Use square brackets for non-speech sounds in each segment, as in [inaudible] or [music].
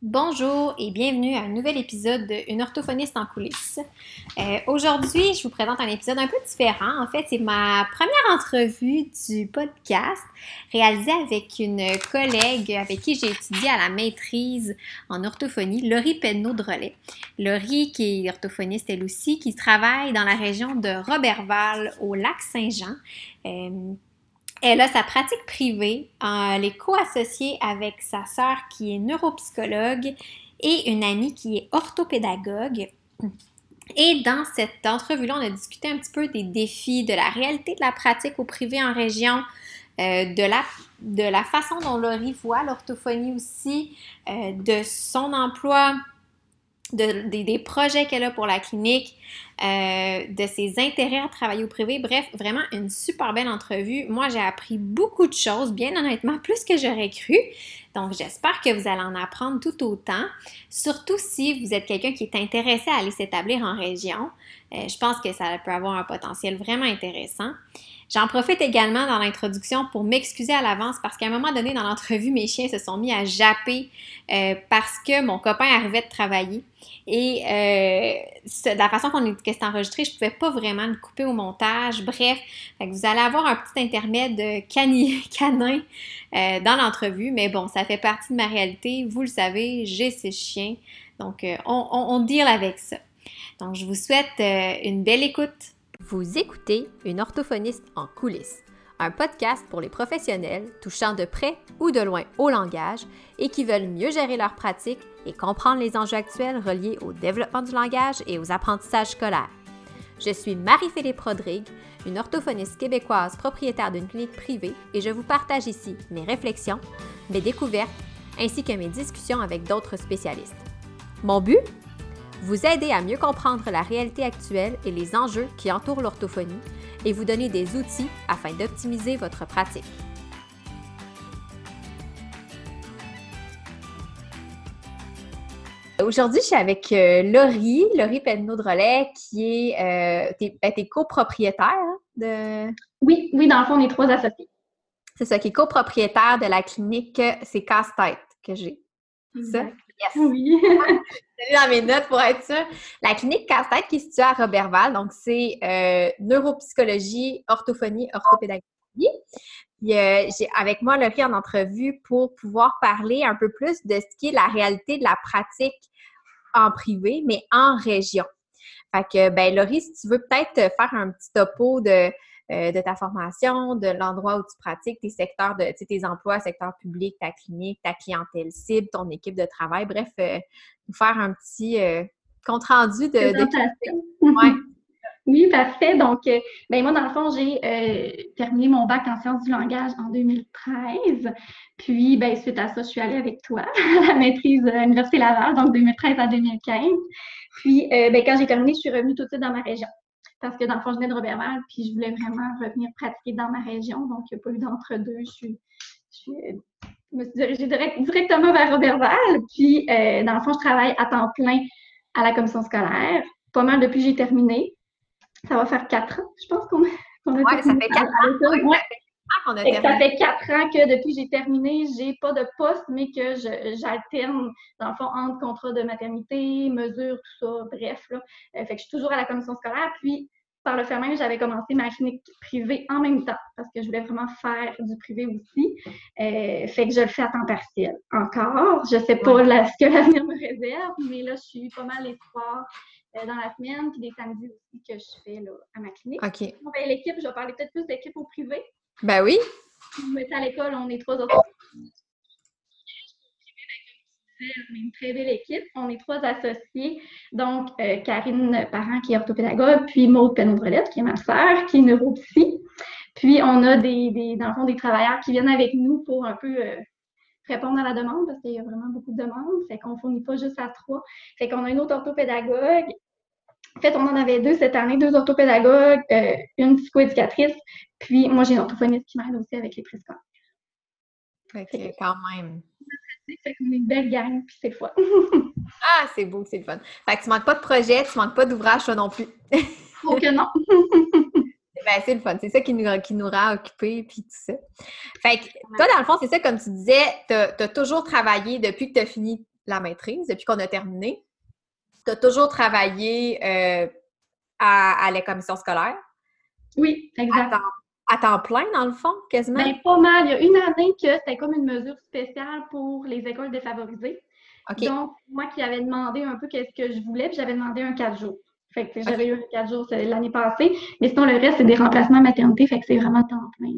Bonjour et bienvenue à un nouvel épisode de Une orthophoniste en coulisses. Euh, Aujourd'hui, je vous présente un épisode un peu différent. En fait, c'est ma première entrevue du podcast réalisée avec une collègue avec qui j'ai étudié à la maîtrise en orthophonie, Laurie Penneau-Drolet. Laurie, qui est orthophoniste elle aussi, qui travaille dans la région de Robertval au lac Saint-Jean. Euh, elle a sa pratique privée, elle est co-associée avec sa sœur qui est neuropsychologue et une amie qui est orthopédagogue. Et dans cette entrevue-là, on a discuté un petit peu des défis, de la réalité de la pratique au privé en région, euh, de, la, de la façon dont Laurie voit l'orthophonie aussi, euh, de son emploi des projets qu'elle a pour la clinique, euh, de ses intérêts à travailler au privé. Bref, vraiment une super belle entrevue. Moi, j'ai appris beaucoup de choses, bien honnêtement, plus que j'aurais cru. Donc, j'espère que vous allez en apprendre tout autant, surtout si vous êtes quelqu'un qui est intéressé à aller s'établir en région. Euh, je pense que ça peut avoir un potentiel vraiment intéressant. J'en profite également dans l'introduction pour m'excuser à l'avance parce qu'à un moment donné dans l'entrevue, mes chiens se sont mis à japper euh, parce que mon copain arrivait de travailler. Et de la façon est, que c'est enregistré, je ne pouvais pas vraiment le couper au montage. Bref, vous allez avoir un petit intermède [laughs] canin euh, dans l'entrevue. Mais bon, ça fait partie de ma réalité. Vous le savez, j'ai ces chiens. Donc, on, on, on deal avec ça. Donc, je vous souhaite une belle écoute. Vous écoutez Une orthophoniste en coulisses, un podcast pour les professionnels touchant de près ou de loin au langage et qui veulent mieux gérer leur pratique et comprendre les enjeux actuels reliés au développement du langage et aux apprentissages scolaires. Je suis Marie-Philippe Rodrigue, une orthophoniste québécoise propriétaire d'une clinique privée et je vous partage ici mes réflexions, mes découvertes ainsi que mes discussions avec d'autres spécialistes. Mon but? Vous aider à mieux comprendre la réalité actuelle et les enjeux qui entourent l'orthophonie et vous donner des outils afin d'optimiser votre pratique. Aujourd'hui, je suis avec euh, Laurie, Laurie Penneau-Drolet, qui est euh, ben, copropriétaire de. Oui, oui, dans le fond, on est trois associés. C'est ça, qui est copropriétaire de la clinique C'est Casse-Tête que j'ai. C'est ça? Yes. Oui. [laughs] dans mes notes pour être sûre. La clinique Casse-Tête qui est située à Robertval, donc c'est euh, neuropsychologie, orthophonie, orthopédagogie. Puis euh, j'ai avec moi Laurie en entrevue pour pouvoir parler un peu plus de ce qui est la réalité de la pratique en privé, mais en région. Fait que, ben Laurie, si tu veux peut-être faire un petit topo de euh, de ta formation, de l'endroit où tu pratiques, tes secteurs de tes emplois, secteur public, ta clinique, ta clientèle cible, ton équipe de travail. Bref, euh, nous faire un petit euh, compte rendu de. de... Oui, parfait. Donc, ben moi, dans le fond, j'ai terminé mon bac en sciences du langage en 2013. Puis, ben, suite à ça, je suis allée avec toi [laughs] à la maîtrise à l'Université Laval, donc 2013 à 2015. Puis, ben, quand j'ai terminé, je suis revenue tout de suite dans ma région parce que dans le fond, je venais de Robertval, puis je voulais vraiment revenir pratiquer dans ma région. Donc, il n'y a pas eu d'entre-deux. Je, je, me suis dirigée directement vers Robertval. Puis, euh, dans le fond, je travaille à temps plein à la commission scolaire. Pas mal depuis que j'ai terminé. Ça va faire quatre ans, je pense qu'on [laughs] a, Oui, ça fait quatre ans. Ça fait quatre ans que depuis que j'ai terminé, j'ai pas de poste, mais que j'alterne, dans le fond, entre contrat de maternité, mesures, tout ça, bref. Là. Euh, fait que je suis toujours à la commission scolaire. Puis, par le fait même, j'avais commencé ma clinique privée en même temps, parce que je voulais vraiment faire du privé aussi. Euh, fait que je le fais à temps partiel encore. Je sais pas ce que l'avenir me réserve, mais là, je suis pas mal euh, dans la semaine, puis des samedis aussi que je fais là, à ma clinique. OK. Ben, l'équipe, je vais parler peut-être plus d'équipe au privé. Ben oui. Mais à l'école, on est trois autres. Une très belle équipe. On est trois associés. Donc, euh, Karine Parent, qui est orthopédagogue, puis Maud Penodrelette, qui est ma sœur, qui est neuropsy. Puis, on a des, des, dans le fond, des travailleurs qui viennent avec nous pour un peu euh, répondre à la demande, parce qu'il y a vraiment beaucoup de demandes. Fait qu'on ne fournit pas juste à trois. Fait qu'on a une autre orthopédagogue en fait, on en avait deux cette année, deux orthopédagogues, euh, une psychoéducatrice, puis moi, j'ai une orthophoniste qui m'aide aussi avec les préscolaires. OK, quand même. Fait qu'on est une belle gang, puis c'est fun. [laughs] ah, c'est beau, c'est le fun. Fait que tu manques pas de projet, tu manques pas d'ouvrage, toi non plus. [laughs] oh que non! [laughs] ben, c'est le fun. C'est ça qui nous, qui nous rend occupés, puis tout ça. Fait que toi, dans le fond, c'est ça, comme tu disais, tu as, toujours travaillé depuis que tu as fini la maîtrise, depuis qu'on a terminé, tu as toujours travaillé euh, à, à, la commission scolaire? Oui, exact. À temps, plein, dans le fond, quasiment? Bien, pas mal. Il y a une année que c'était comme une mesure spéciale pour les écoles défavorisées. Donc, moi qui avais demandé un peu qu'est-ce que je voulais, puis j'avais demandé un quatre jours. Fait que j'avais eu un quatre jours l'année passée. Mais sinon, le reste, c'est des remplacements maternité, fait que c'est vraiment temps plein.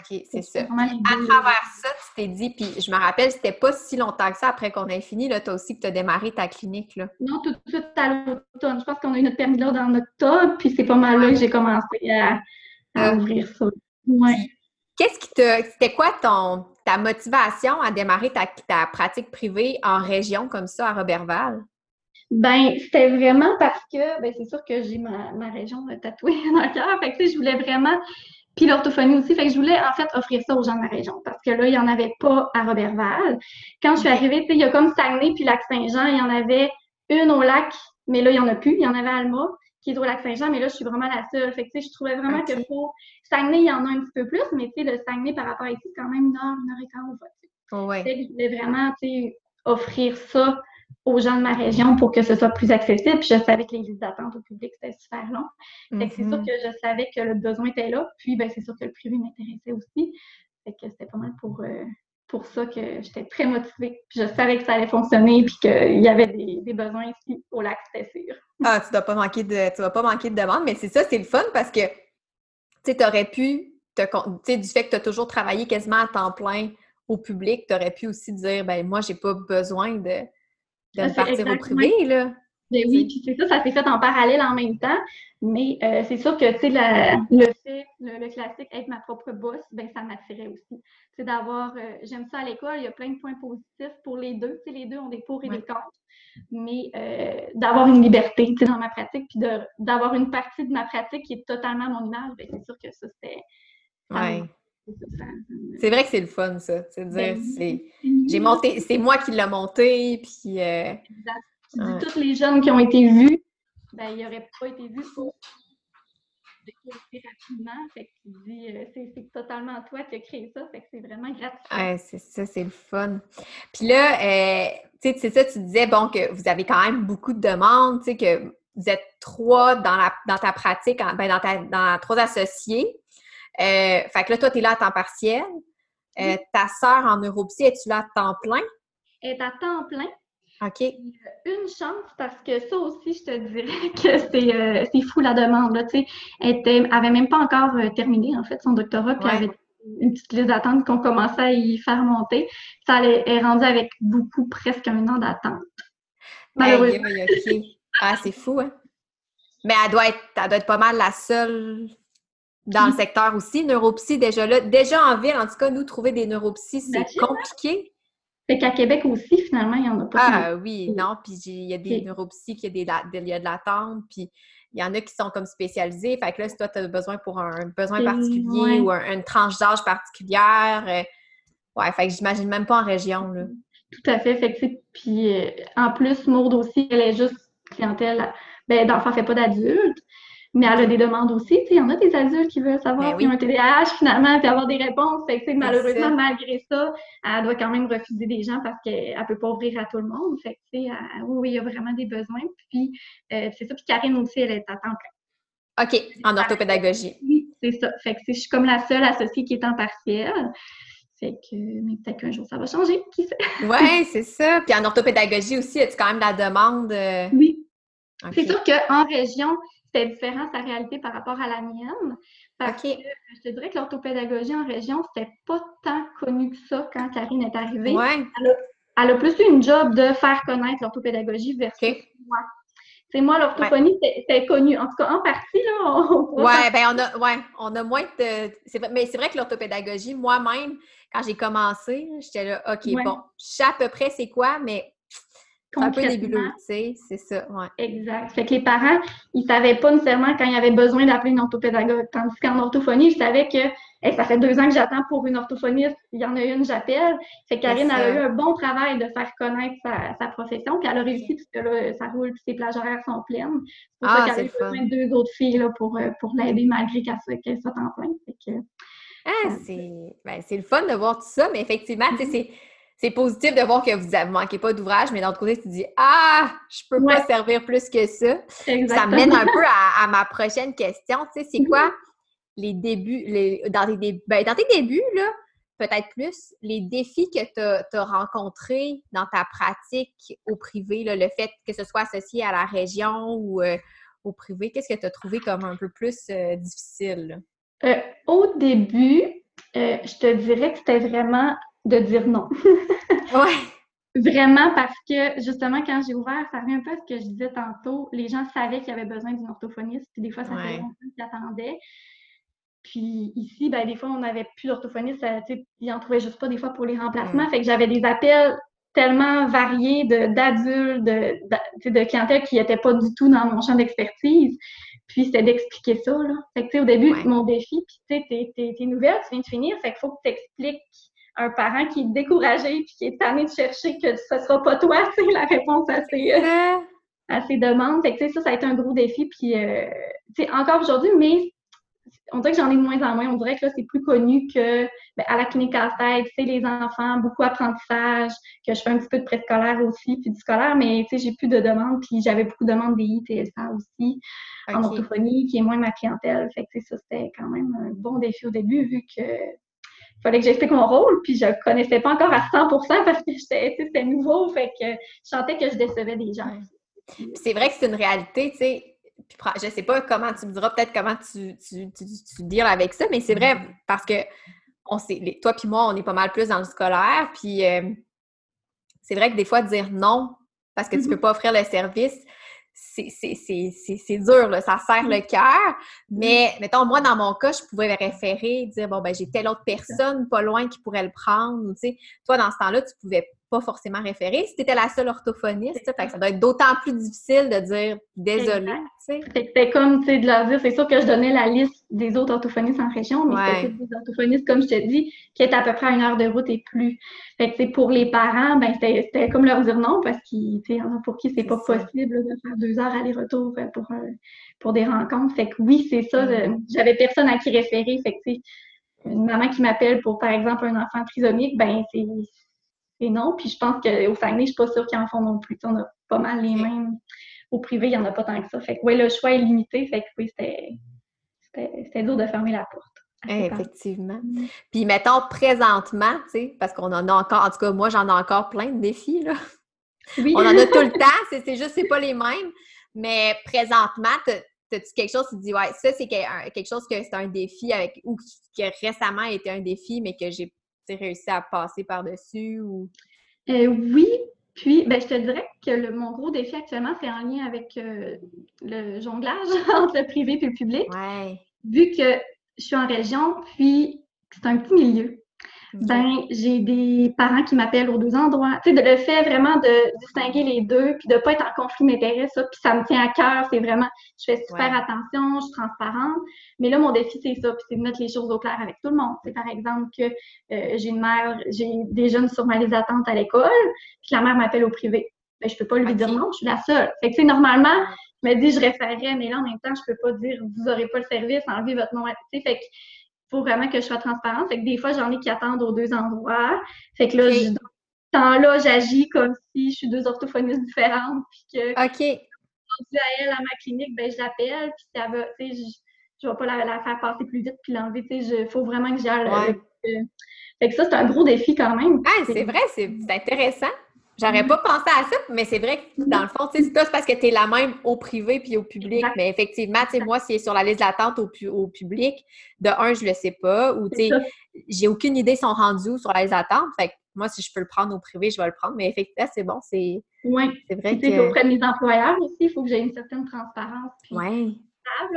OK, c'est ça. À travers ça, t'es dit, puis je me rappelle, c'était pas si longtemps que ça après qu'on ait fini, là, toi aussi, que tu as démarré ta clinique, là. Non, tout de suite à l'automne. Je pense qu'on a eu notre permis là dans octobre, puis c'est pas mal là que j'ai commencé à, ah. ouvrir ça. Ouais. Qu'est-ce qui te. C'était quoi ton, ta motivation à démarrer ta, ta pratique privée en région comme ça, à Robertval? Ben, c'était vraiment parce que, ben, c'est sûr que j'ai ma, ma région tatouée [laughs] dans le cœur. Fait que, tu sais, je voulais vraiment puis l'orthophonie aussi. Fait que je voulais en fait offrir ça aux gens de ma région parce que là, il n'y en avait pas à Robertval. Quand je suis arrivée, il y a comme Saguenay puis Lac-Saint-Jean, il y en avait une au lac, mais là, il n'y en a plus. Il y en avait à Alma qui est au Lac-Saint-Jean, mais là, je suis vraiment la seule. Fait que, je trouvais vraiment que pour Saguenay, il y en a un petit peu plus, mais tu sais, le Saguenay par rapport à ici, c'est quand même une heure, une heure et quart au Oh ouais. je voulais vraiment, offrir ça aux gens de ma région pour que ce soit plus accessible. Puis je savais que les listes d'attente au public, c'était super long. Que c'est sûr mm-hmm. que je savais que le besoin était là. Puis ben, c'est sûr que le privé m'intéressait aussi. Fait que c'était pas mal pour, euh, pour ça que j'étais très motivée. Puis je savais que ça allait fonctionner puis qu'il y avait des, besoins ici au lac, c'était sûr. Ah, tu dois pas manquer de tu vas pas manquer de demandes, mais c'est ça, c'est le fun parce que tu aurais pu te, sais, du fait que tu as toujours travaillé quasiment à temps plein au public, tu aurais pu aussi dire ben moi, j'ai pas besoin de de ah, partir au privé, là. Ben oui, puis c'est ça, ça s'est fait en parallèle en même temps. Mais euh, c'est sûr que, tu sais, le fait, le, classique, être ma propre boss, ben ça m'attirait aussi. C'est d'avoir, euh, j'aime ça à l'école, il y a plein de points positifs pour les deux. Tu sais, les deux ont des pour et des contre. Mais euh, d'avoir une liberté, tu sais, dans ma pratique, puis d'avoir une partie de ma pratique qui est totalement mon image, ben c'est sûr que ça, c'était... Ouais. C'est vrai que c'est le fun, ça. C'est dire, ben c'est. J'ai monté, c'est moi qui l'ai monté, puis. Euh, exact. Tu dis, tous les jeunes qui ont été vus, ben, ils n'auraient pas été vus pour rapidement. Fait que tu dis, euh, c'est totalement toi qui as créé ça. Fait que c'est vraiment gratifiant. Ouais, c'est ça, c'est le fun. Puis là, euh, tu sais, c'est ça, tu disais, bon, que vous avez quand même beaucoup de demandes, tu sais, que vous êtes trois dans, la, dans ta pratique, ben, dans, ta, dans trois associés. Euh, fait que là, toi, tu es là à temps partiel. Euh, ta sœur en neuropsy, es-tu là à temps plein? Elle est à temps plein. OK. Une chance parce que ça aussi, je te dirais que c'est euh, fou la demande. Là, elle n'avait même pas encore terminé en fait son doctorat, puis elle avait une petite liste d'attente qu'on commençait à y faire monter. Ça est rendu avec beaucoup, presque un an d'attente. Malheureusement. Ah, c'est fou, hein? Mais elle doit, être, elle doit être pas mal la seule dans le secteur aussi. Neuropsy, déjà là, déjà en ville, en tout cas, nous, trouver des neuropsies, c'est compliqué. C'est qu'à Québec aussi, finalement, il n'y en a pas. Ah oui, non, puis il y a des neuropsies, il y a, des, il y a de l'attente, puis il y en a qui sont comme spécialisés. Fait que là, si toi, tu as besoin pour un besoin particulier ou une tranche d'âge particulière, euh, ouais, fait que j'imagine même pas en région, là. Tout à fait. Fait que, puis euh, en plus, Maud aussi, elle est juste clientèle, ben, d'enfants, fait pas d'adultes mais elle a des demandes aussi. Il y en a des adultes qui veulent savoir s'ils ont un TDAH finalement, puis avoir des réponses. Fait que, malheureusement, malgré ça, elle doit quand même refuser des gens parce qu'elle ne peut pas ouvrir à tout le monde. Fait que, oui, il y a vraiment des besoins. Puis euh, c'est ça. Puis Karine aussi, elle est à temps plein. OK, en orthopédagogie. Oui, c'est ça. Fait que je suis comme la seule associée qui est en partiel. Fait que, mais peut-être qu'un jour, ça va changer, qui sait? [laughs] oui, c'est ça. Puis en orthopédagogie aussi, as-tu quand même la demande? Euh? Oui. C'est sûr qu'en région, c'était différent sa réalité par rapport à la mienne. Parce que je te dirais que l'orthopédagogie en région, c'était pas tant connu que ça quand Karine est arrivée. Elle, a, plus eu une job de faire connaître l'orthopédagogie versus moi. C'est moi, l'orthophonie, c'était connu. En tout cas, en partie, là. On ouais, ben on a, ouais, on a moins de. Mais c'est vrai que l'orthopédagogie, moi-même, quand j'ai commencé, j'étais là, OK, bon, je sais à peu près c'est quoi, mais un peu nébuleux, tu sais, c'est ça, ouais. Exact. Fait que les parents, ils savaient pas nécessairement quand il y avait besoin d'appeler une orthopédagogue. Tandis qu'en orthophonie, je savais que ça fait deux ans que j'attends pour une orthophoniste, il y en a une, j'appelle. Fait que Karine a eu un bon travail de faire connaître sa, profession, puis elle a réussi parce que là, ça roule, puis ses plages horaires sont pleines. C'est pour ça ah, qu'elle a eu besoin de deux autres filles là, pour, euh, pour l'aider malgré qu'elle soit en plein. Fait que, ah, c'est ben, le fun de voir tout ça, mais effectivement, tu sais, c'est c'est positif de voir que vous ne manquez pas d'ouvrage, mais d'un autre côté, tu dis Ah, je peux pas servir plus que ça. Ça mène un peu à, ma prochaine question. Tu sais, c'est quoi les débuts, les, dans, tes, ben, dans tes débuts, là, peut-être plus, les défis que tu as, rencontrés dans ta pratique au privé, le fait que ce soit associé à la région ou euh, au privé, qu'est-ce que tu as trouvé comme un peu plus euh, difficile? Euh, au début, je te dirais que c'était vraiment de dire non. [laughs] ouais. Vraiment parce que justement, quand j'ai ouvert, ça revient un peu à ce que je disais tantôt. Les gens savaient qu'il y avait besoin d'une orthophoniste, puis des fois, ça fait longtemps qu'ils attendaient. Puis ici, ben, des fois, on n'avait plus d'orthophonistes, ils n'en trouvaient juste pas des fois pour les remplacements. Mm. Fait que j'avais des appels tellement variés d'adultes, de, de, de, clientèle qui n'étaient pas du tout dans mon champ d'expertise. Puis c'était d'expliquer ça. Là. Fait que, tu sais, au début, mon défi, puis tu sais, t'es nouvelle, tu viens de finir, fait qu'il faut que tu expliques un parent qui est découragé puis qui est tanné de chercher que ce sera pas toi, c'est la réponse à ses, euh, à ses demandes. Fait que, ça, ça a été un gros défi. Puis, euh, encore aujourd'hui, mais on dirait que j'en ai de moins en moins. On dirait que là, c'est plus connu que ben, à la clinique à tête, c'est les enfants, beaucoup d'apprentissage, que je fais un petit peu de préscolaire aussi, puis du scolaire, mais tu sais, j'ai plus de demandes, puis j'avais beaucoup de demandes des ITSA aussi, en orthophonie, qui est moins ma clientèle. Fait que ça, c'était quand même un bon défi au début, vu que fallait que j'explique mon rôle, puis je connaissais pas encore à 100% parce que c'était nouveau, fait que je sentais que je décevais des gens. C'est vrai que c'est une réalité, tu sais. Je sais pas comment tu me diras peut-être comment tu, tu, tu, avec ça, mais c'est vrai mm-hmm. parce que on sait, toi puis moi, on est pas mal plus dans le scolaire, puis euh, c'est vrai que des fois, dire non parce que tu mm-hmm. peux pas offrir le service, c'est dur, là, ça serre le cœur. Mais, mettons, moi, dans mon cas, je pouvais référer, dire, bon, ben, j'ai telle autre personne pas loin qui pourrait le prendre. tu sais, toi, dans ce temps-là, tu pouvais pas forcément référer. Si tu étais la seule orthophoniste, ça doit être d'autant plus difficile de dire désolé. C'était comme, tu sais, de leur dire, c'est sûr que je donnais la liste des autres orthophonistes en région, mais c'était des orthophonistes, comme je te dis, qui étaient à peu près à une heure de route et plus. Fait que, pour les parents, ben, c'était comme leur dire non, parce qu'ils, pour qui c'est pas possible de faire deux heures aller-retour euh, pour, euh, pour des rencontres. Fait que oui, c'est ça, j'avais personne à qui référer. Fait que, une maman qui m'appelle pour, par exemple, un enfant trisomique, ben, c'est non. Puis je pense qu'au Saguenay, je suis pas sûre qu'ils en font non plus. on a pas mal les mêmes. Au privé, il n'y en a pas tant que ça. Fait que oui, le choix est limité. Fait que oui, c'était dur de fermer la porte. Effectivement. Mm. Puis mettons présentement, tu sais, parce qu'on en a encore, en tout cas, moi j'en ai encore plein de défis, là. Oui. On en a tout le [laughs] temps, c'est juste, c'est pas les mêmes. Mais présentement, as-tu quelque chose qui te dit, ouais, ça c'est quelque chose que c'est un défi avec, ou qui, qui récemment été un défi, mais que j'ai réussi à passer par-dessus? Ou... Euh, oui, puis ben, je te dirais que le, mon gros défi actuellement, c'est en lien avec euh, le jonglage [laughs] entre le privé et le public. Vu que je suis en région, puis c'est un petit milieu ben j'ai des parents qui m'appellent aux deux endroits. Tu sais, de le fait vraiment de distinguer les deux, puis de pas être en conflit d'intérêt, ça, puis ça me tient à cœur, c'est vraiment, je fais super attention, je suis transparente. Mais là, mon défi, c'est ça, puis c'est de mettre les choses au clair avec tout le monde. C'est par exemple que euh, j'ai une mère, j'ai des jeunes sur ma liste d'attente à l'école, puis la mère m'appelle au privé. Ben, je peux pas lui dire non, je suis la seule. Fait que, tu sais, normalement, je me dis, je référerais, mais là, en même temps, je peux pas dire, vous aurez pas le service, enlevez votre nom. Tu sais, fait que faut vraiment que je sois transparente. Fait que des fois, j'en ai qui attendent aux deux endroits. Fait que là, dans ce temps-là, j'agis comme si je suis deux orthophonistes différentes. Puis que OK. à elle à ma clinique, ben je l'appelle, puis ça va, tu sais, je, ne vais pas la, faire passer plus vite puis l'enlever. Tu sais, il faut vraiment que j'aille. Ouais. fait que ça, c'est un gros défi quand même. Ah, c'est vrai, c'est intéressant. J'aurais pas pensé à ça, mais c'est vrai que dans le fond, c'est pas parce que tu es la même au privé puis au public. Mais effectivement, moi, si est sur la liste d'attente au, au public, de un, je le sais pas, ou tu sais, j'ai aucune idée sont rendus sur la liste d'attente. Fait que moi, si je peux le prendre au privé, je vais le prendre. Mais effectivement, c'est bon, c'est ouais. vrai que... auprès de mes employeurs aussi, il faut que j'ai une certaine transparence. Puis ouais.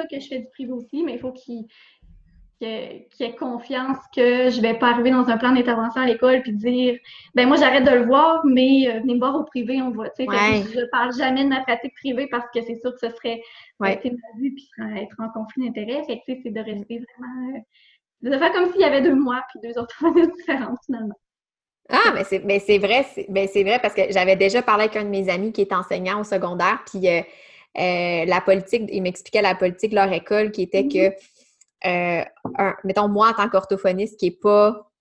que je fais du privé aussi, mais il faut qu'ils qui ait confiance que je vais pas arriver dans un plan d'intervention à l'école puis dire ben moi j'arrête de le voir mais euh, venez me voir au privé on voit tu sais je parle jamais de ma pratique privée parce que c'est sûr que ce serait ouais. ma vie puis être en conflit d'intérêt fait que c'est de rester vraiment euh, de faire comme s'il y avait deux mois puis deux autres [laughs] différentes finalement ah, mais c'est, mais c'est vrai, c'est, ben, c'est vrai parce que j'avais déjà parlé avec un de mes amis qui est enseignant au secondaire, puis euh, la politique, il m'expliquait la politique de leur école qui était mm-hmm. que euh, mettons, moi, en tant qu'orthophoniste qui n'est pas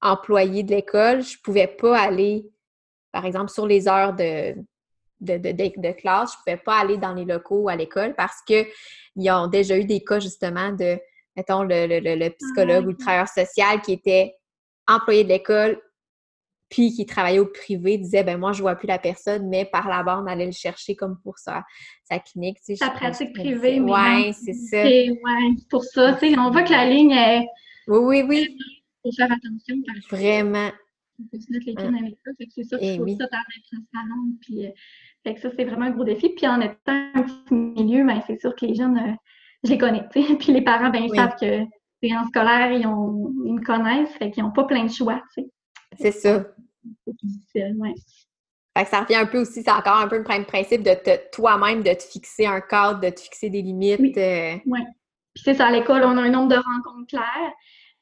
employée de l'école, je pouvais pas aller, par exemple, sur les heures de, de, de, classe, je pouvais pas aller dans les locaux à l'école parce qu'ils ont déjà eu des cas justement de, mettons, le, le, psychologue ou le travailleur social qui était employé de l'école puis qui travaillait au privé disait ben moi je vois plus la personne mais par là-bas on allait le chercher comme pour sa, sa clinique tu sais, sa pratique privée ouais c'est ça. Ouais pour ça tu sais on voit que la ligne est oui oui oui. Faut faire attention vraiment. on peut se mettre les avec ça c'est sûr qu'il faut oui. ça puis euh, fait que ça c'est vraiment un gros défi puis en étant un petit milieu ben c'est sûr que les jeunes euh, je les connais tu sais [laughs] puis les parents ben ils savent que c'est en scolaire ils ont ils me connaissent fait qu'ils n'ont pas plein de choix tu sais c'est ça. Fait que ça revient un peu aussi, c'est encore un peu le même principe de toi-même, de te fixer un cadre, de te fixer des limites. Oui. Euh. Puis c'est ça, à l'école, on a un nombre de rencontres claires.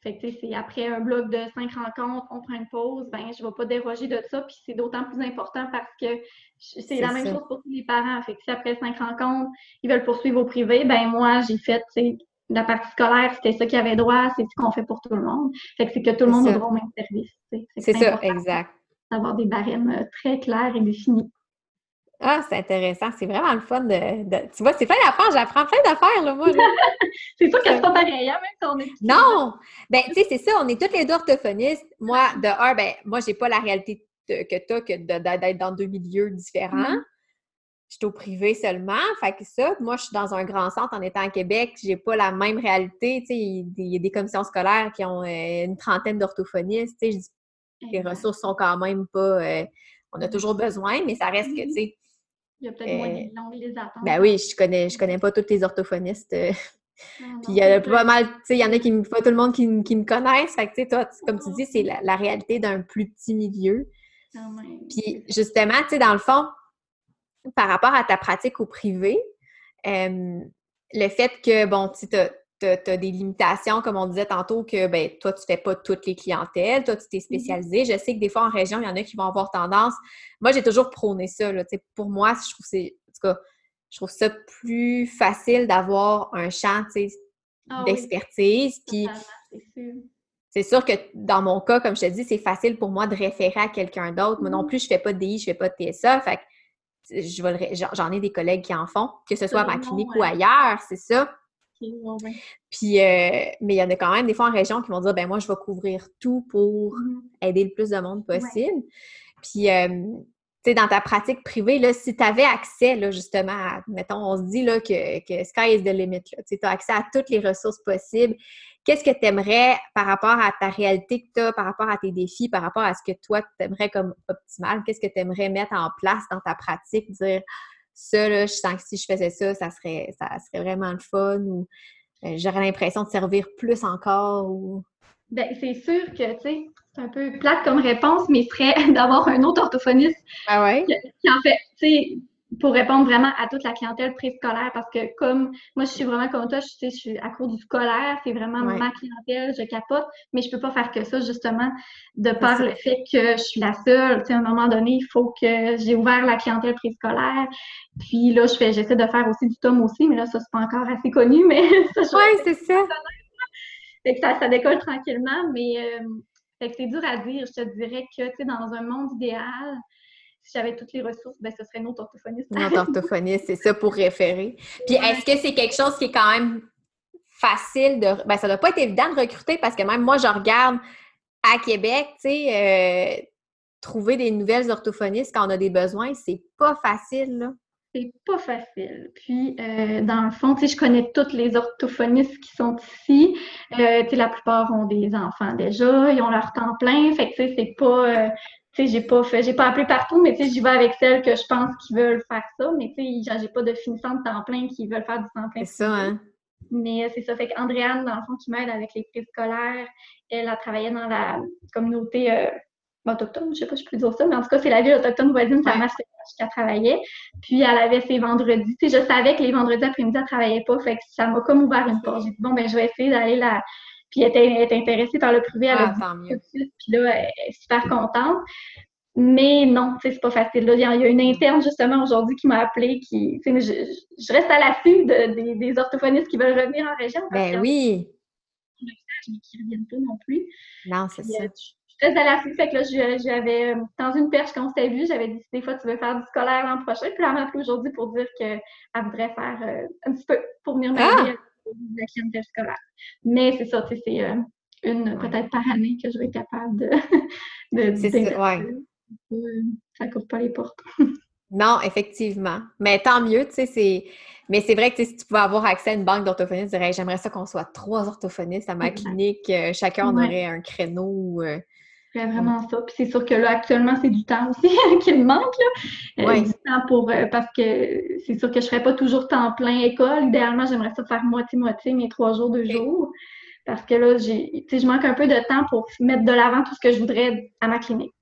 Fait que c'est après un bloc de cinq rencontres, on prend une pause, ben je ne vais pas déroger de ça. Puis c'est d'autant plus important parce que c'est la même chose pour tous les parents. Fait que si après cinq rencontres, ils veulent poursuivre au privé, ben moi, j'ai fait la partie scolaire, c'était ça qui avait droit, c'est ce qu'on fait pour tout le monde. Fait que c'est que tout le monde a droit au même service. C'est ça, exact. D'avoir des barèmes euh, très clairs et définis. Ah, c'est intéressant. C'est vraiment le fun de. Tu vois, c'est plein d'affaires. J'apprends plein d'affaires, là, moi. [laughs] c'est sûr que c'est pas pareil, hein, même si on est. Non! Ben, tu sais, c'est ça. On est toutes les deux orthophonistes. Moi, de un, ben, moi, j'ai pas la réalité que tu as que d'être dans deux milieux différents. Mm-hmm je suis au privé seulement. Fait que ça, moi, je suis dans un grand centre en étant à Québec. J'ai pas la même réalité. Tu sais, il y a des commissions scolaires qui ont euh, une trentaine d'orthophonistes. Tu sais, les ressources sont quand même pas. Euh, on a toujours besoin, mais ça reste que, tu sais. Il y a peut-être moins de euh, les attentes. Ben oui, je connais, je connais pas tous les orthophonistes. [laughs] Puis il y a pas mal, tu sais, il y en a qui, pas tout le monde qui, me connaissent. Fait que, tu sais, toi, comme tu dis, c'est la, réalité d'un plus petit milieu. Puis justement, tu sais, dans le fond, par rapport à ta pratique au privé, le fait que, bon, tu as, des limitations, comme on disait tantôt, que ben, toi, tu ne fais pas toutes les clientèles, toi, tu t'es mmh spécialisé. Je sais que des fois, en région, il y en a qui vont avoir tendance. Moi, j'ai toujours prôné ça. Là, pour moi, je trouve, c'est, en tout cas, je trouve ça plus facile d'avoir un champ ah d'expertise. Puis, c'est sûr que dans mon cas, comme je te dis, c'est facile pour moi de référer à quelqu'un d'autre. Moi non mmh plus, je ne fais pas de DI, je ne fais pas de TSA. Fait j'en ai des collègues qui en font, que ce soit à ma clinique ou ailleurs, c'est ça. Puis, euh, mais il y en a quand même des fois en région qui vont dire, ben moi, je vais couvrir tout pour mm-hmm. aider le plus de monde possible. Puis, euh, tu sais, dans ta pratique privée, là, si tu avais accès, là, justement, à, mettons, on se dit là, que, que sky is the limit, tu as accès à toutes les ressources possibles. Qu'est-ce que tu aimerais par rapport à ta réalité que tu as, par rapport à tes défis, par rapport à ce que toi, tu aimerais comme optimal? Qu'est-ce que tu aimerais mettre en place dans ta pratique? Dire, ça, là, je sens que si je faisais ça, ça serait, ça serait vraiment le fun ou euh, j'aurais l'impression de servir plus encore ou... Bien, c'est sûr que, tu sais, c'est un peu plate comme réponse, mais ce serait [laughs] d'avoir un autre orthophoniste. Ah ouais? qui en fait, tu sais, pour répondre vraiment à toute la clientèle préscolaire parce que comme moi je suis vraiment comme toi, je, sais, je suis à court du scolaire, c'est vraiment ma clientèle, je capote, mais je peux pas faire que ça justement de par le fait que je suis la seule. Tu sais, à un moment donné, il faut que j'ai ouvert la clientèle préscolaire. Puis là, je fais, j'essaie de faire aussi du tome aussi, mais là, ça c'est pas encore assez connu, [laughs] mais ça. Oui, c'est ça. Fait que ça, ça décolle tranquillement, mais euh, fait que c'est dur à dire. Je te dirais que tu sais, dans un monde idéal, si j'avais toutes les ressources, ben, ce serait notre orthophoniste. Notre orthophoniste, c'est ça pour référer. Puis est-ce que c'est quelque chose qui est quand même facile de. Ben, ça doit pas être évident de recruter parce que même moi, je regarde à Québec, tu sais, euh, trouver des nouvelles orthophonistes quand on a des besoins, c'est pas facile, là. C'est pas facile. Puis, euh, dans le fond, tu sais, je connais toutes les orthophonistes qui sont ici. Euh, tu sais, la plupart ont des enfants déjà, ils ont leur temps plein. Fait que, tu sais, c'est pas tu sais, j'ai pas fait, j'ai pas appelé partout, mais tu sais, j'y vais avec celles que je pense qui veulent faire ça, mais tu sais, j'ai pas de finissant de temps plein qui veulent faire du temps plein. C'est ça, hein? Mais euh, c'est ça. Fait qu'Andréane, dans le fond, qui m'aide avec les prises scolaires, elle a travaillé dans la communauté euh, autochtone, je sais pas si je peux dire ça, mais en tout cas, c'est la ville autochtone voisine, ça m'a qu'elle travaillait. Puis elle avait ses vendredis. Tu sais, je savais que les vendredis après-midi, elle travaillait pas. Fait que ça m'a comme ouvert une porte. J'ai dit, bon, ben, je vais essayer d'aller la, puis elle était, intéressée par le privé, elle a ah, dit puis là, elle est super contente. Mais non, tu sais, c'est pas facile. il, y a, une interne, justement, aujourd'hui qui m'a appelé, qui, je, je, reste à l'affût de, des, orthophonistes qui veulent revenir en région. Ben oui! Mais qui ne reviennent pas non plus. Non, c'est ça. Euh, je suis je faisais la fait que là, j'avais, dans une perche qu'on s'était vu, j'avais dit, des fois, tu veux faire du scolaire l'an prochain. Puis elle m'a appelé aujourd'hui pour dire qu'elle voudrait faire euh, un petit peu pour venir m'aider ah! La clientèle scolaire. Mais c'est ça, tu sais, c'est euh, une peut-être par année que je vais être capable de. [laughs] de c'est ça, ouais. Ça court pas les portes. [laughs] non, effectivement. Mais tant mieux, tu sais, c'est. Mais c'est vrai que si tu pouvais avoir accès à une banque d'orthophonistes, tu dirais j'aimerais ça qu'on soit trois orthophonistes à ma clinique, euh, chacun en aurait un créneau. Euh, vraiment ça. Puis c'est sûr que là, actuellement, c'est du temps aussi [laughs] qu'il me manque. Là. Euh, du temps pour. parce que c'est sûr que je ne serais pas toujours temps plein école. Idéalement, j'aimerais ça faire moitié-moitié, mes trois jours, deux jours. Parce que là, j'ai, je manque un peu de temps pour mettre de l'avant tout ce que je voudrais à ma clinique.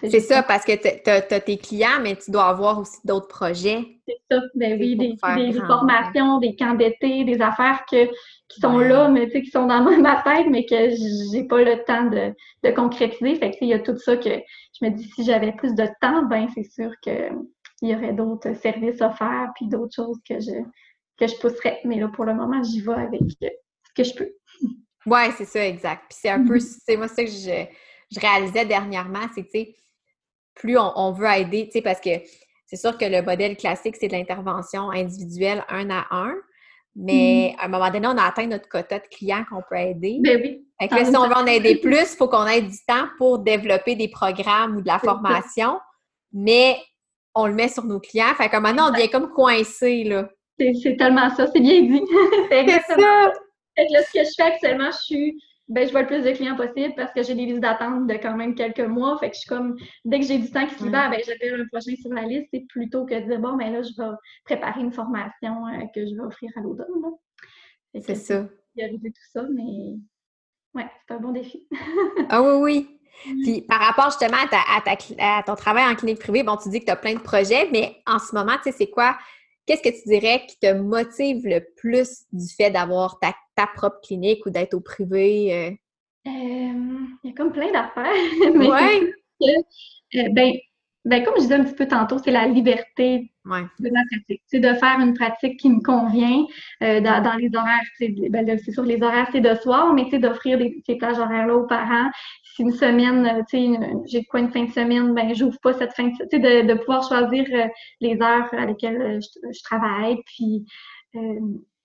C'est ça, parce que tu as, tes clients, mais tu dois avoir aussi d'autres projets. C'est ça, ben oui, des, formations, des camps d'été, des affaires que, qui sont là, mais qui sont dans [laughs] ma tête, mais que j'ai pas le temps de, de concrétiser. Fait que il y a tout ça que je me dis, si j'avais plus de temps, ben c'est sûr qu'il y aurait d'autres services offerts, puis d'autres choses que je, que je pousserais. Mais là, pour le moment, j'y vais avec ce que je peux. Oui, c'est ça, exact. Puis c'est un peu, [laughs] c'est moi ça que je, je réalisais dernièrement, c'est, tu sais, plus on, veut aider, tu sais, parce que c'est sûr que le modèle classique, c'est de l'intervention individuelle un à un. Mais mm-hmm. à un moment donné, on a atteint notre quota de clients qu'on peut aider. Ben oui. Fait que si on veut en aider [laughs] plus, il faut qu'on ait du temps pour développer des programmes ou de la formation. Mais on le met sur nos clients. Fait que maintenant, on devient comme coincé, là. C'est tellement ça, c'est bien dit. [laughs] c'est ça. Fait que là, ce que je fais actuellement, je suis ben, je vois le plus de clients possible parce que j'ai des listes d'attente de quand même quelques mois. Fait que je suis comme, dès que j'ai du temps qui se libère, ben, j'appelle un prochain sur la liste. C'est plutôt que de dire, bon, ben là, je vais préparer une formation euh, que je vais offrir à l'automne. C'est ça. Prioriser tout ça, mais ouais, c'est un bon défi. ah oui, oui. [laughs] Puis par rapport justement à, ta, à, ton travail en clinique privée, bon, tu dis que tu as plein de projets, mais en ce moment, tu sais, c'est quoi? Qu'est-ce que tu dirais qui te motive le plus du fait d'avoir ta, propre clinique ou d'être au privé? Euh? Euh, il y a comme plein d'affaires. [laughs] Oui. [laughs] Euh, ben, ben, comme je disais un petit peu tantôt, c'est la liberté de ma pratique. C'est de faire une pratique qui me convient dans, les horaires. Ben, c'est sûr, les horaires, c'est de soir, mais d'offrir ces plages horaires-là aux parents si une semaine, euh, j'ai quoi une fin de semaine, ben j'ouvre pas cette fin de semaine, sais, de, pouvoir choisir euh, les heures à lesquelles euh, je, travaille. Puis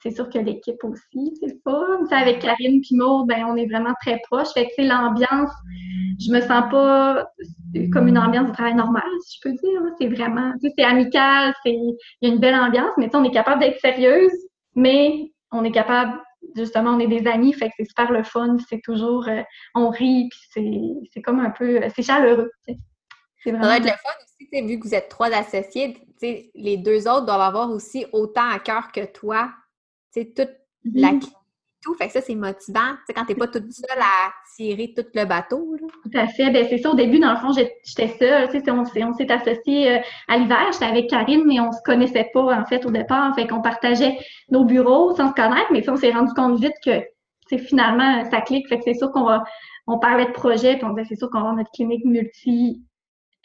c'est sûr que l'équipe aussi, c'est le fun. avec Karine et Maud, ben on est vraiment très proches. Fait que c'est l'ambiance, je me sens pas comme une ambiance de travail normal, si je peux dire. C'est vraiment, c'est amical, c'est il y a une belle ambiance, mais on est capable d'être sérieuse, mais on est capable justement, on est des amis, fait que c'est super le fun, c'est toujours, euh, on rit, puis c'est comme un peu, euh, c'est chaleureux. C'est vraiment... Ça doit être le fun aussi, vu que vous êtes trois associés, les deux autres doivent avoir aussi autant à cœur que toi, toute la mm-hmm tout. Fait que ça, c'est motivant. Tu sais, quand t'es pas toute seule à tirer tout le bateau. Tout à fait. Ben, c'est ça. Au début, dans le fond, j'étais seule. Tu sais, on, s'est associés euh, à l'hiver. J'étais avec Karine, mais on se connaissait pas, en fait, au départ. Fait qu'on partageait nos bureaux sans se connaître. Mais on s'est rendu compte vite que, c'est finalement, ça clique. Fait que c'est sûr qu'on va, on parlait de projet, puis on disait, c'est sûr qu'on va avoir notre clinique multi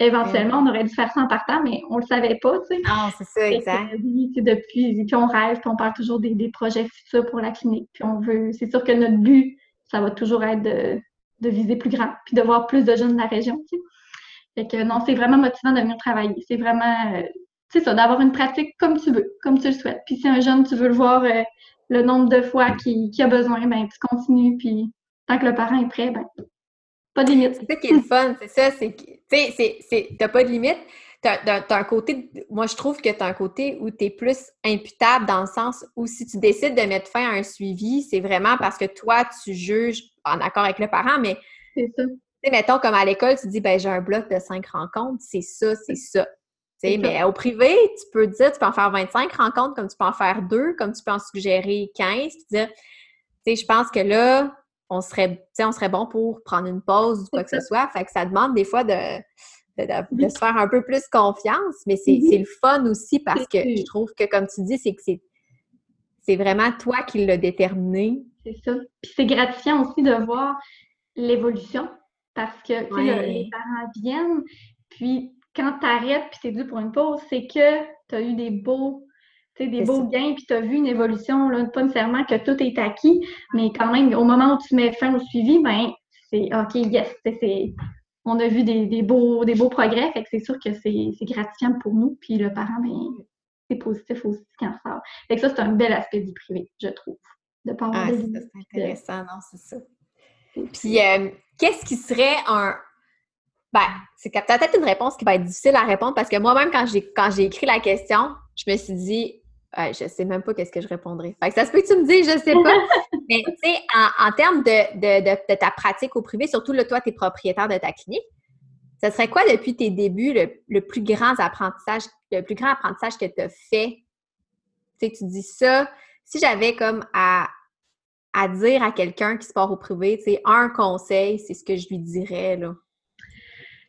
Éventuellement, on aurait dû faire ça en partant, mais on le savait pas, tu sais. Ah, c'est ça, exact. depuis, puis on rêve, puis on parle toujours des, des, projets futurs pour la clinique. Puis on veut, c'est sûr que notre but, ça va toujours être de, de viser plus grand, puis de voir plus de jeunes de la région, tu sais. Fait que non, c'est vraiment motivant de venir travailler. C'est vraiment, euh, tu sais ça, d'avoir une pratique comme tu veux, comme tu le souhaites. Puis si un jeune, tu veux le voir euh, le nombre de fois qu'il a besoin, ben tu continues, puis tant que le parent est prêt, ben pas de limite. C'est ça qui est le fun, c'est ça, c'est que, tu sais, t'as pas de limite. T'as as un côté, moi je trouve que tu as un côté où tu es plus imputable dans le sens où si tu décides de mettre fin à un suivi, c'est vraiment parce que toi, tu juges en accord avec le parent, mais c'est ça. sais, mettons comme à l'école, tu dis ben j'ai un bloc de cinq rencontres, c'est ça, c'est ça. mais au privé, tu peux dire, tu peux en faire 25 rencontres, comme tu peux en faire deux, comme tu peux en suggérer 15, puis dire, tu sais, je pense que là, on serait, on serait bon pour prendre une pause ou quoi que ce soit. Fait que ça demande des fois de, de, se faire un peu plus confiance, mais c'est le fun aussi parce que je trouve que, comme tu dis, c'est que c'est vraiment toi qui l'as déterminé. C'est ça. Puis c'est gratifiant aussi de voir l'évolution parce que les parents viennent, puis quand tu arrêtes puis c'est dû pour une pause, c'est que tu as eu des beaux des beaux gains, puis tu as vu une évolution, là, pas nécessairement que tout est acquis, mais quand même, au moment où tu mets fin au suivi, ben c'est OK, yes, c'est on a vu des, beaux, des beaux progrès, fait que c'est sûr que c'est gratifiant pour nous. Puis le parent, ben, c'est positif aussi quand ça sort. Fait que ça, c'est un bel aspect du privé, je trouve. De pas ah, c'est intéressant, non, c'est ça. Puis, euh, qu'est-ce qui serait un. Ben, c'est peut-être une réponse qui va être difficile à répondre parce que moi-même, quand j'ai, quand j'ai écrit la question, je me suis dit, je je sais même pas qu'est-ce que je répondrais. Fait que ça se peut que tu me dises, je sais pas. [laughs] Mais tu sais, en, termes de, ta pratique au privé, surtout là, toi, tu es propriétaire de ta clinique, ce serait quoi depuis tes débuts le, plus grand apprentissage, le plus grand apprentissage que tu as fait? Tu sais, tu dis ça. Si j'avais comme à, dire à quelqu'un qui se part au privé, tu sais, un conseil, c'est ce que je lui dirais, là.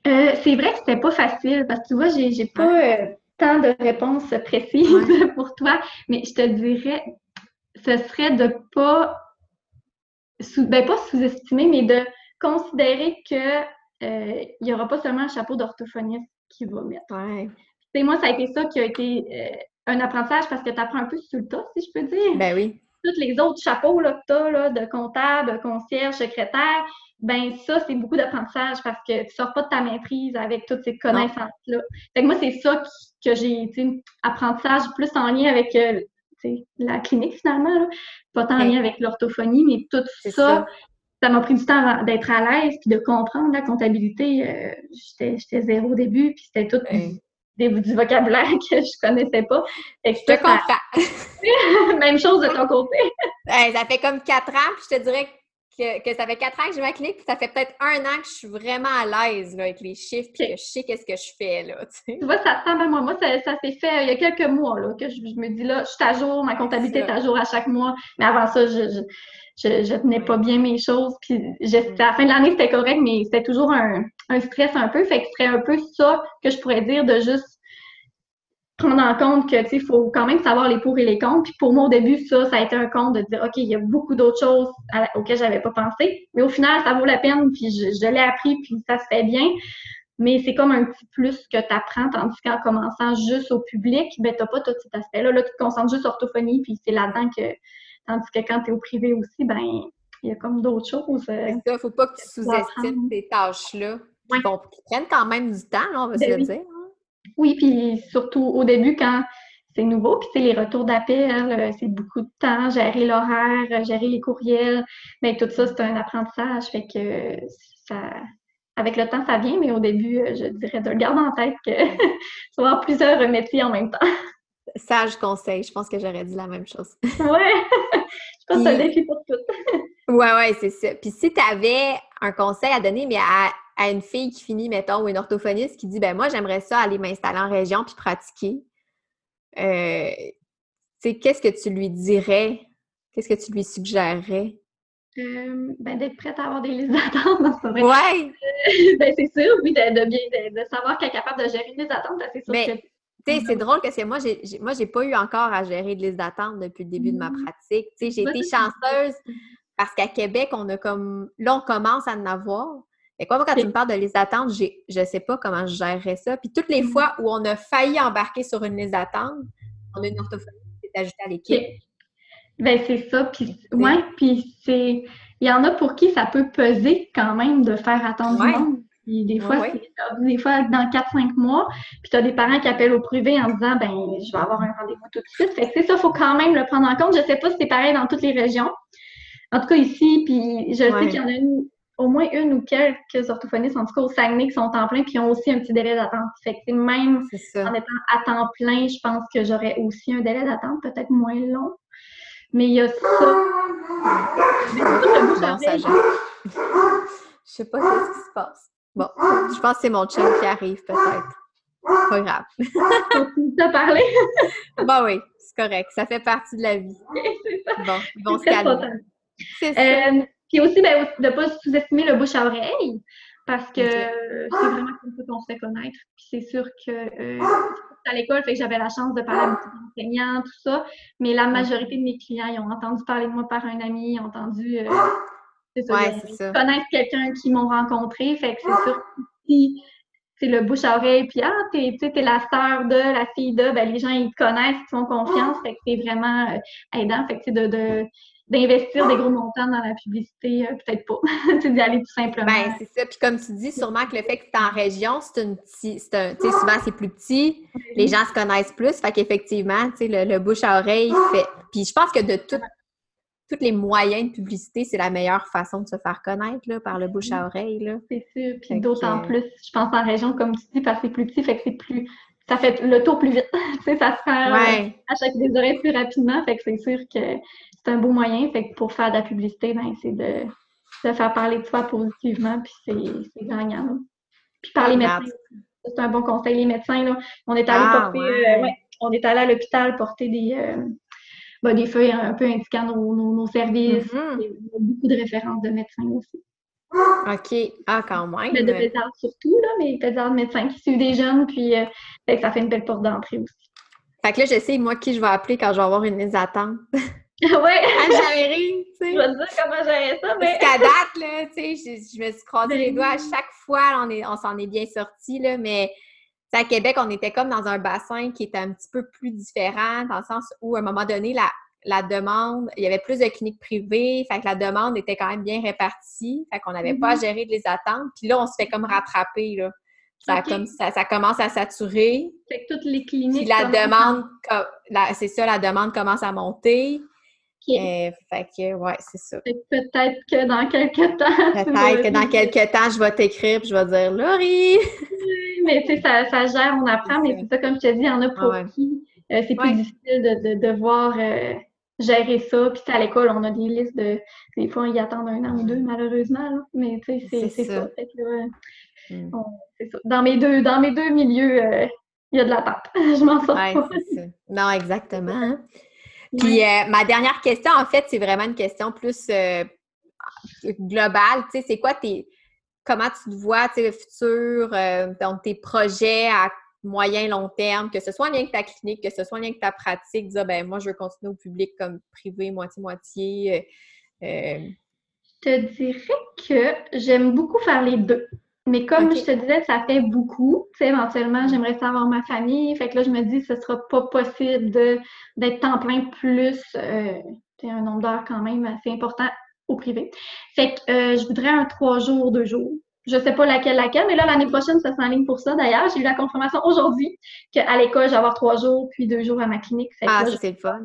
Euh, c'est vrai que c'était pas facile parce que tu vois, j'ai pas euh, tant de réponses précises [laughs] pour toi, mais je te dirais, ce serait de pas sous, ben pas sous-estimer, mais de considérer que euh, il n'y aura pas seulement un chapeau d'orthophoniste qui va mettre. Ouais. moi, ça a été ça qui a été euh, un apprentissage parce que tu apprends un peu sur le tas, si je peux dire. Ben oui. Tous les autres chapeaux là, que tu as, là, de comptable, concierge, secrétaire, ben ça, c'est beaucoup d'apprentissage parce que tu sors pas de ta maîtrise avec toutes ces connaissances-là. Fait que moi, c'est ça que j'ai, apprentissage plus en lien avec euh, la clinique finalement, pas tant en lien avec l'orthophonie, mais tout ça, ça m'a pris du temps d'être à l'aise puis de comprendre la comptabilité. Euh, j'étais zéro au début, puis c'était tout des, du vocabulaire [laughs] que je connaissais pas. je te comprends. [laughs] Même chose de ton côté. [laughs] ça fait comme quatre ans, puis je te dirais que, ça fait quatre ans que j'ai ma clinique, puis ça fait peut-être un an que je suis vraiment à l'aise avec les chiffres, puis que je sais qu'est-ce que je fais. Là, tu vois, ça ressemble à moi. Moi, ça, s'est fait euh, il y a quelques mois là, que je, me dis là, je suis à jour, ma comptabilité est à jour à chaque mois. Mais avant ça, je je, je tenais pas bien mes choses. Puis à la fin de l'année, c'était correct, mais c'était toujours un, un, stress un peu. Fait que ce serait un peu ça que je pourrais dire de juste prendre en compte que, tu sais, il faut quand même savoir les pour et les contre. Puis pour moi, au début, ça, ça a été un compte de dire, OK, il y a beaucoup d'autres choses auxquelles j'avais pas pensé. Mais au final, ça vaut la peine, puis je, je l'ai appris, puis ça se fait bien. Mais c'est comme un petit plus que tu apprends, tandis qu'en commençant juste au public, ben, tu n'as pas tout cet aspect-là. Là, tu te concentres juste sur orthophonie, puis c'est là-dedans que Tandis que quand tu es au privé aussi, ben il y a comme d'autres choses. Euh, c'est ça, faut pas que tu sous-estimes ces tâches-là qui, prennent quand même du temps, on va se ben le dire. Oui, puis surtout au début, quand c'est nouveau, puis c'est les retours d'appel, euh, c'est beaucoup de temps, gérer l'horaire, gérer les courriels, mais ben, tout ça, c'est un apprentissage, fait que ça, avec le temps, ça vient, mais au début, euh, je dirais de le garder en tête que [laughs] avoir plusieurs métiers en même temps. Sage conseil, je pense que j'aurais dit la même chose. ouais, [laughs] je pense que c'est un défi pour toutes. ouais, ouais, c'est ça. Puis si tu avais un conseil à donner, mais à, une fille qui finit, mettons, ou une orthophoniste qui dit, ben moi, j'aimerais ça aller m'installer en région puis pratiquer, euh, qu'est-ce que tu lui dirais? Qu'est-ce que tu lui suggérerais? Euh, ben, d'être prête à avoir des listes d'attente, [laughs] c'est. Ouais! ben, c'est sûr, oui, de, de bien de, savoir qu'elle est capable de gérer une liste d'attente, c'est sûr que c'est drôle parce que moi, j'ai, moi, j'ai pas eu encore à gérer de liste d'attente depuis le début de ma pratique. j'ai été chanceuse parce qu'à Québec, on a comme. Là, on commence à en avoir. Et quoi, moi, quand tu me parles de liste d'attente, je sais pas comment je gérerais ça. Puis toutes les mmh. fois où on a failli embarquer sur une liste d'attente, on a une orthophonie qui s'est ajoutée à l'équipe. Ben, c'est ça. Puis, ouais, puis c'est. Il y en a pour qui ça peut peser quand même de faire attendre le monde des fois, des fois, dans 4-5 mois, puis tu as des parents qui appellent au privé en disant ben je vais avoir un rendez-vous tout de suite. Fait que ça, il faut quand même le prendre en compte. Je ne sais pas si c'est pareil dans toutes les régions. En tout cas, ici, puis je sais qu'il y en a au moins une ou quelques orthophonistes, en tout cas au Saguenay, qui sont en plein, puis ont aussi un petit délai d'attente. Fait que même en étant à temps plein, je pense que j'aurais aussi un délai d'attente, peut-être moins long. Mais il y a ça. Je sais pas ce qui se passe. Bon, je pense que c'est mon chum qui arrive peut-être. Pas grave. [laughs] Continue de parler. [laughs] bon, oui, c'est correct. Ça fait partie de la vie. Bon, ils vont se calmer. C'est ça. Euh, puis aussi, ben, de ne pas sous-estimer le bouche à oreille, parce que c'est vraiment comme ça qu'on se fait connaître. Puis c'est sûr que euh, à l'école, fait que j'avais la chance de parler avec des enseignants, tout ça. Mais la majorité de mes clients, ils ont entendu parler de moi par un ami, ils ont entendu euh, c'est ça. Ouais, c'est ça. Connaître quelqu'un qui m'ont rencontré, fait que c'est sûr que si c'est le bouche à oreille, puis ah, t'es, t'es la sœur de, la fille de, ben les gens ils te connaissent, ils te font confiance, fait que c'est vraiment euh, aidant. Fait que de, de d'investir des gros montants dans la publicité, euh, peut-être pas. [laughs] c'est d'y aller tout simplement. Ben, c'est ça. Puis comme tu dis, sûrement que le fait que tu es en région, c'est une petite. Un, souvent, c'est plus petit. Les gens se connaissent plus. Fait qu'effectivement, tu sais, le, le, bouche à oreille fait. Puis je pense que de tout, tous les moyens de publicité, c'est la meilleure façon de se faire connaître là, par le bouche à oreille. C'est sûr. Puis d'autant plus, je pense en région, comme tu dis, parce que c'est plus petit, fait que c'est plus. Ça fait le tour plus vite. [laughs] ça se fait euh, à chaque des oreilles plus rapidement. Fait que c'est sûr que c'est un beau moyen. Fait que pour faire de la publicité, ben, c'est de, de, faire parler de soi positivement, puis c'est gagnant. Puis par les médecins. C'est un bon conseil. Les médecins, là, on est allé ah, porter. Euh, ouais. on est allé à l'hôpital porter des. Euh, ben, des feuilles un peu indiquant nos, nos, services. Il y a beaucoup de références de médecins aussi. OK. Ah, quand même. Mais de pétards surtout, là, mais de médecins qui suivent des jeunes, puis euh, ça fait une belle porte d'entrée aussi. Fait que là, je sais, moi, qui je vais appeler quand je vais avoir une liste d'attente. oui! À gérer, tu sais. Je vais te dire comment gérer ça, mais... Jusqu'à date, là, tu sais, je, me suis croisé les doigts à chaque fois, on, on s'en est bien sorti, là, mais à Québec, on était comme dans un bassin qui était un petit peu plus différent, dans le sens où, à un moment donné, la, la demande, il y avait plus de cliniques privées, fait que la demande était quand même bien répartie, fait qu'on n'avait pas à mm-hmm. gérer de les attendre. Puis là, on se fait comme rattraper, là. Ça, comme, ça, ça, commence à saturer. Fait que toutes les cliniques... Puis la demande, c'est ça, la demande commence à monter. Euh, fait que, ouais, c'est ça. Peut-être que dans quelques temps... [laughs] Peut-être que dans quelques temps, je vais t'écrire je vais dire « Laurie! » mais tu sais, ça, ça, gère, on apprend, mais c'est ça, comme je te dis, il y en a pour qui euh, c'est plus difficile de, de, devoir euh, gérer ça. Puis à l'école, on a des listes de. Des fois, ils attendent un an ou deux, malheureusement. Là. Mais tu sais, c'est ça. Hmm. ça. Dans, mes deux, dans mes deux milieux, euh, il y a de la pape. [laughs] je m'en sors pas. Ça. Non, exactement. Hein. Puis ma dernière question, en fait, c'est vraiment une question plus globale. Tu sais, c'est quoi tes comment tu te vois, tu sais, le futur, euh, donc tes projets à moyen, long terme, que ce soit en lien avec ta clinique, que ce soit en lien avec ta pratique, dire, ben moi, je veux continuer au public comme privé, moitié-moitié. Euh, euh. Je te dirais que j'aime beaucoup faire les deux. Mais comme je te disais, ça fait beaucoup. Tu sais, éventuellement, j'aimerais savoir ma famille. Fait que là, je me dis, ce sera pas possible d'être temps plein plus euh, un nombre d'heures quand même assez important au privé. Fait que euh, je voudrais un trois jours, deux jours. Je sais pas laquelle, laquelle, mais là, l'année prochaine, ça ligne pour ça. D'ailleurs, j'ai eu la confirmation aujourd'hui qu'à l'école, je vais avoir trois jours, puis deux jours à ma clinique. ah, c'est le fun.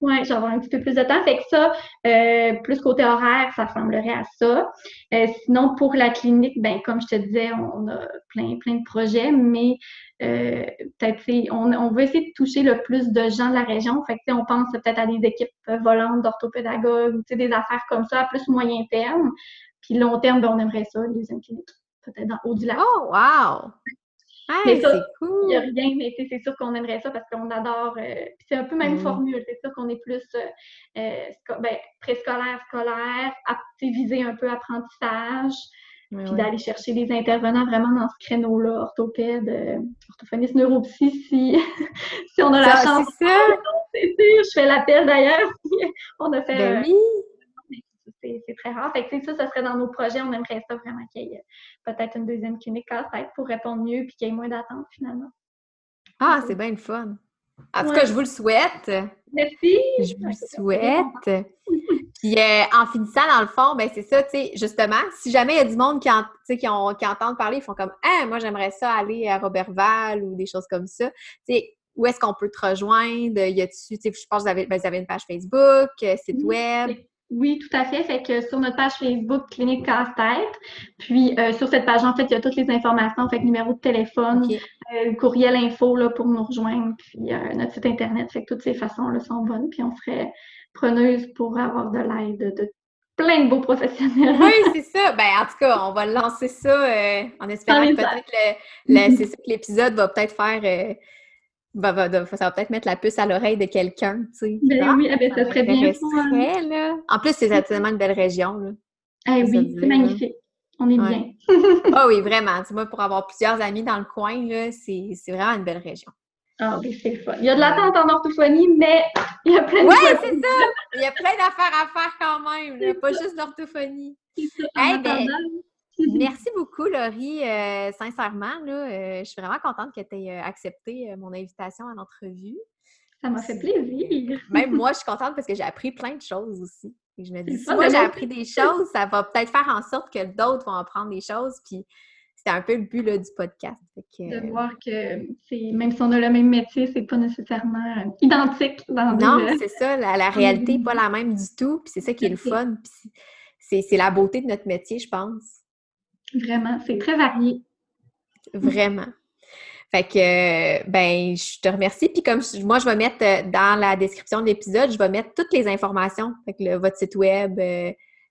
Oui, je vais avoir un petit peu plus de temps. Fait que ça, euh, plus côté horaire, ça ressemblerait à ça. Euh, sinon, pour la clinique, ben comme je te disais, on, a plein, plein de projets, mais euh, peut-être, on, on veut essayer de toucher le plus de gens de la région. Fait que, on pense peut-être à des équipes volantes d'orthopédagogues, ou des affaires comme ça, à plus moyen terme. Puis long terme, ben, on aimerait ça, une deuxième clinique, peut-être dans haut du lac. Oh, wow! mais ça, il n'y a rien, mais c'est sûr qu'on aimerait ça parce qu'on adore. Euh, c'est un peu même mm. formule. C'est sûr qu'on est plus euh, euh ben, préscolaire, scolaire, viser un peu apprentissage. puis d'aller chercher des intervenants vraiment dans ce créneau-là, orthopède, euh, orthophoniste, neuropsy, si, [laughs] si on a la chance. C'est ça! C'est sûr, je fais l'appel d'ailleurs. on a fait. Ben oui! C'est très rare. Fait que, ça, ça serait dans nos projets. On aimerait ça vraiment qu'il y ait euh, peut-être une deuxième clinique casse-tête pour répondre mieux puis qu'il y ait moins d'attente finalement. Ah, c'est bien le fun. En tout cas, je vous le souhaite. Merci. Je vous le souhaite. Puis euh, en finissant, dans le fond, ben c'est ça, tu sais, justement, si jamais il y a du monde qui, en, qui, ont, qui entendent parler, ils font comme Ah, moi j'aimerais ça aller à Robertval ou des choses comme ça. Tu sais, où est-ce qu'on peut te rejoindre? Y a-tu, tu sais, je pense que vous avez, ben, vous avez une page Facebook, euh, site web. Oui, tout à fait. Fait que sur notre page Facebook, Clinique Casse-Tête. Puis euh, sur cette page, en fait, il y a toutes les informations, fait que numéro de téléphone, euh, courriel info là, pour nous rejoindre, puis euh, notre site Internet. Fait que toutes ces façons-là sont bonnes. Puis on serait preneuse pour avoir de l'aide de plein de beaux professionnels. oui, c'est ça. Ben, en tout cas, on va lancer ça en espérant que peut-être [laughs] l'épisode va peut-être faire bah, ça va peut-être mettre la puce à l'oreille de quelqu'un, tu sais. Ben oui, ah, ben, ça serait bien hein. là. En plus, c'est tellement une belle région, là. Ah oui, c'est magnifique. On est bien. [laughs] [laughs] Ah oui, vraiment. Tu moi, pour avoir plusieurs amis dans le coin, là, c'est vraiment une belle région. Ah oui, c'est fun. Il y a de l'attente en orthophonie, mais [laughs] il y a plein de Oui, c'est ça! Il y a plein d'affaires à faire quand même, pas juste l'orthophonie. Hey, ben, Merci beaucoup, Laurie. Euh, sincèrement, là, euh, je suis vraiment contente que tu aies euh, accepté mon invitation à l'entrevue. Ça m'a fait plaisir. [laughs] Même moi, je suis contente parce que j'ai appris plein de choses aussi. Je me dis, si moi j'ai appris des choses, ça va peut-être faire en sorte que d'autres vont apprendre des choses. Puis c'était un peu le but du podcast. de voir que même si on a le même métier, c'est pas nécessairement identique dans Non, c'est ça. La, réalité n'est pas la même du tout. Puis c'est ça qui est le fun. Puis c'est la beauté de notre métier, je pense. Vraiment, c'est très varié. Vraiment. Fait que, ben, je te remercie. Puis comme moi, je vais mettre euh, dans la description de l'épisode, je vais mettre toutes les informations. Fait que votre site web, euh,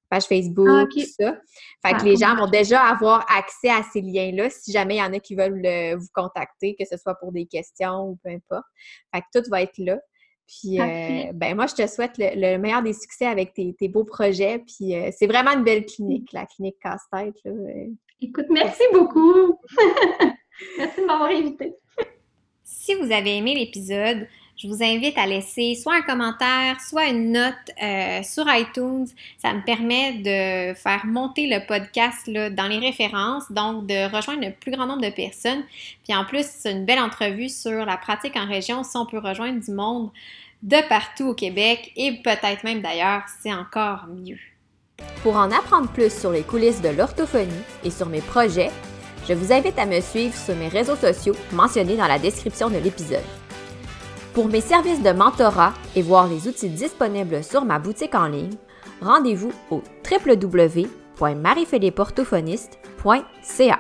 page Facebook, ah, tout ça. Fait que les gens vont déjà avoir accès à ces liens-là si jamais il y en a qui veulent euh, vous contacter, que ce soit pour des questions ou peu importe. Fait que tout va être là. Puis, ben moi, je te souhaite le, meilleur des succès avec tes, beaux projets. Puis, c'est vraiment une belle clinique, la clinique casse-tête. Écoute, merci beaucoup. [laughs] Merci de m'avoir invité. si vous avez aimé l'épisode, je vous invite à laisser soit un commentaire, soit une note euh, sur iTunes. Ça me permet de faire monter le podcast dans les références, donc de rejoindre le plus grand nombre de personnes. Puis en plus, c'est une belle entrevue sur la pratique en région, si on peut rejoindre du monde de partout au Québec et peut-être même d'ailleurs, c'est encore mieux. Pour en apprendre plus sur les coulisses de l'orthophonie et sur mes projets, je vous invite à me suivre sur mes réseaux sociaux mentionnés dans la description de l'épisode. Pour mes services de mentorat et voir les outils disponibles sur ma boutique en ligne, rendez-vous au www.mariephilippeorthophoniste.ca.